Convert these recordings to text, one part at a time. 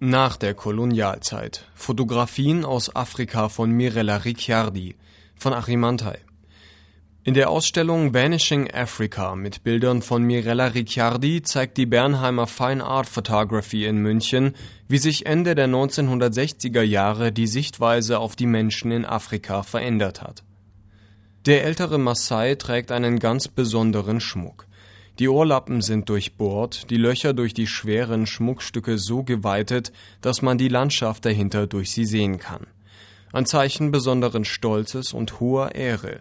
Nach der Kolonialzeit. Fotografien aus Afrika von Mirella Ricciardi von Achim Mantai. In der Ausstellung Vanishing Africa mit Bildern von Mirella Ricciardi zeigt die Bernheimer Fine Art Photography in München, wie sich Ende der 1960er Jahre die Sichtweise auf die Menschen in Afrika verändert hat. Der ältere Maasai trägt einen ganz besonderen Schmuck. Die Ohrlappen sind durchbohrt, die Löcher durch die schweren Schmuckstücke so geweitet, dass man die Landschaft dahinter durch sie sehen kann. Ein Zeichen besonderen Stolzes und hoher Ehre.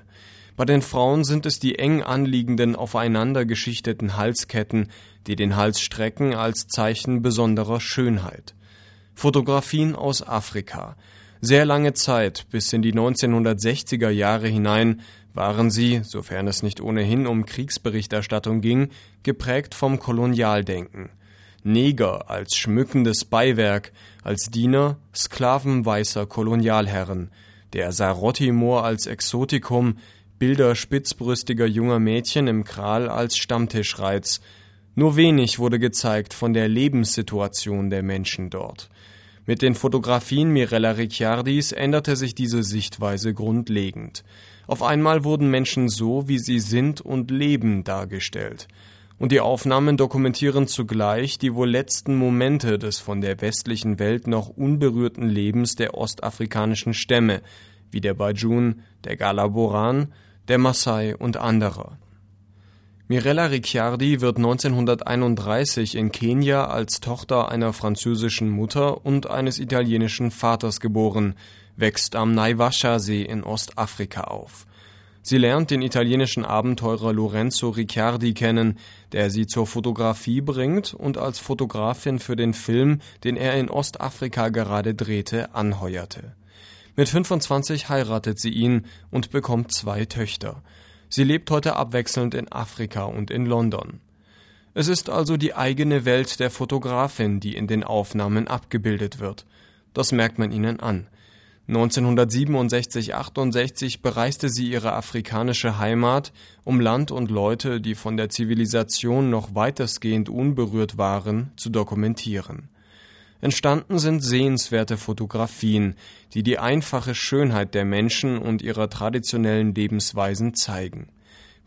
Bei den Frauen sind es die eng anliegenden, aufeinander geschichteten Halsketten, die den Hals strecken als Zeichen besonderer Schönheit. Fotografien aus Afrika. Sehr lange Zeit, bis in die 1960er Jahre hinein, waren sie, sofern es nicht ohnehin um Kriegsberichterstattung ging, geprägt vom Kolonialdenken. Neger als schmückendes Beiwerk, als Diener, Sklaven weißer Kolonialherren, der Sarotti-Moor als Exotikum, Bilder spitzbrüstiger junger Mädchen im Kral als Stammtischreiz. Nur wenig wurde gezeigt von der Lebenssituation der Menschen dort. Mit den Fotografien Mirella Ricciardis änderte sich diese Sichtweise grundlegend. Auf einmal wurden Menschen so, wie sie sind und leben, dargestellt. Und die Aufnahmen dokumentieren zugleich die wohl letzten Momente des von der westlichen Welt noch unberührten Lebens der ostafrikanischen Stämme, wie der Bajun, der Galaboran, der Maasai und anderer. Mirella Ricciardi wird 1931 in Kenia als Tochter einer französischen Mutter und eines italienischen Vaters geboren, wächst am Naivasha-See in Ostafrika auf. Sie lernt den italienischen Abenteurer Lorenzo Ricciardi kennen, der sie zur Fotografie bringt und als Fotografin für den Film, den er in Ostafrika gerade drehte, anheuerte. Mit 25 heiratet sie ihn und bekommt zwei Töchter. Sie lebt heute abwechselnd in Afrika und in London. Es ist also die eigene Welt der Fotografin, die in den Aufnahmen abgebildet wird. Das merkt man ihnen an. 1967-68 bereiste sie ihre afrikanische Heimat, um Land und Leute, die von der Zivilisation noch weitestgehend unberührt waren, zu dokumentieren. Entstanden sind sehenswerte Fotografien, die die einfache Schönheit der Menschen und ihrer traditionellen Lebensweisen zeigen.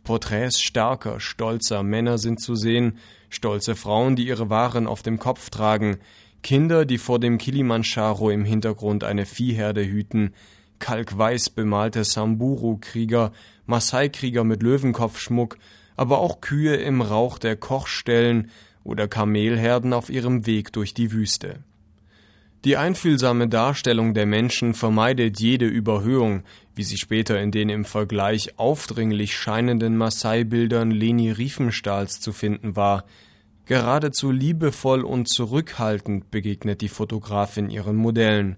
Porträts starker, stolzer Männer sind zu sehen, stolze Frauen, die ihre Waren auf dem Kopf tragen, Kinder, die vor dem Kilimanjaro im Hintergrund eine Viehherde hüten, kalkweiß bemalte Samburu-Krieger, Maasai-Krieger mit Löwenkopfschmuck, aber auch Kühe im Rauch der Kochstellen oder Kamelherden auf ihrem Weg durch die Wüste. Die einfühlsame Darstellung der Menschen vermeidet jede Überhöhung, wie sie später in den im Vergleich aufdringlich scheinenden Maasai-Bildern Leni Riefenstahls zu finden war, Geradezu liebevoll und zurückhaltend begegnet die Fotografin ihren Modellen.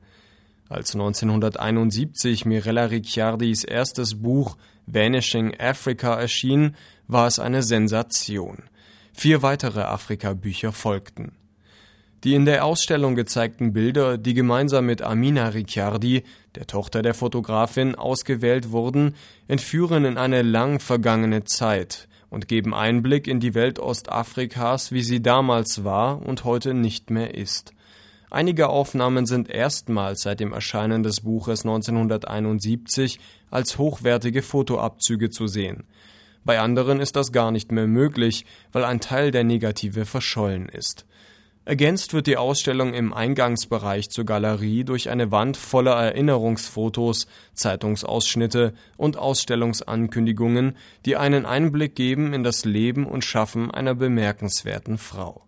Als 1971 Mirella Ricciardis erstes Buch Vanishing Africa erschien, war es eine Sensation. Vier weitere Afrika-Bücher folgten. Die in der Ausstellung gezeigten Bilder, die gemeinsam mit Amina Ricciardi, der Tochter der Fotografin, ausgewählt wurden, entführen in eine lang vergangene Zeit, und geben Einblick in die Welt Ostafrikas, wie sie damals war und heute nicht mehr ist. Einige Aufnahmen sind erstmals seit dem Erscheinen des Buches 1971 als hochwertige Fotoabzüge zu sehen. Bei anderen ist das gar nicht mehr möglich, weil ein Teil der Negative verschollen ist. Ergänzt wird die Ausstellung im Eingangsbereich zur Galerie durch eine Wand voller Erinnerungsfotos, Zeitungsausschnitte und Ausstellungsankündigungen, die einen Einblick geben in das Leben und Schaffen einer bemerkenswerten Frau